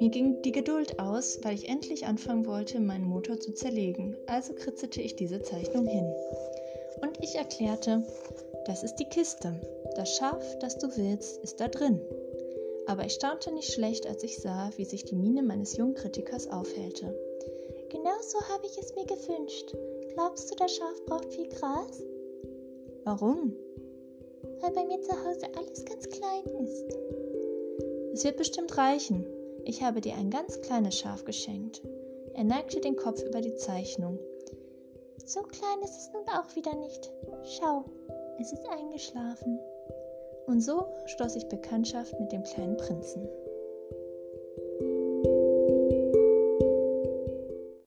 Mir ging die Geduld aus, weil ich endlich anfangen wollte, meinen Motor zu zerlegen, also kritzelte ich diese Zeichnung hin. Und ich erklärte, das ist die Kiste. Das Schaf, das du willst, ist da drin. Aber ich staunte nicht schlecht, als ich sah, wie sich die Miene meines jungen Kritikers aufhellte. Genau so habe ich es mir gewünscht. Glaubst du, das Schaf braucht viel Gras? Warum? Weil bei mir zu Hause alles ganz klein ist. Es wird bestimmt reichen, ich habe dir ein ganz kleines Schaf geschenkt. Er neigte den Kopf über die Zeichnung. So klein ist es nun auch wieder nicht. Schau, es ist eingeschlafen. Und so schloss ich Bekanntschaft mit dem kleinen Prinzen.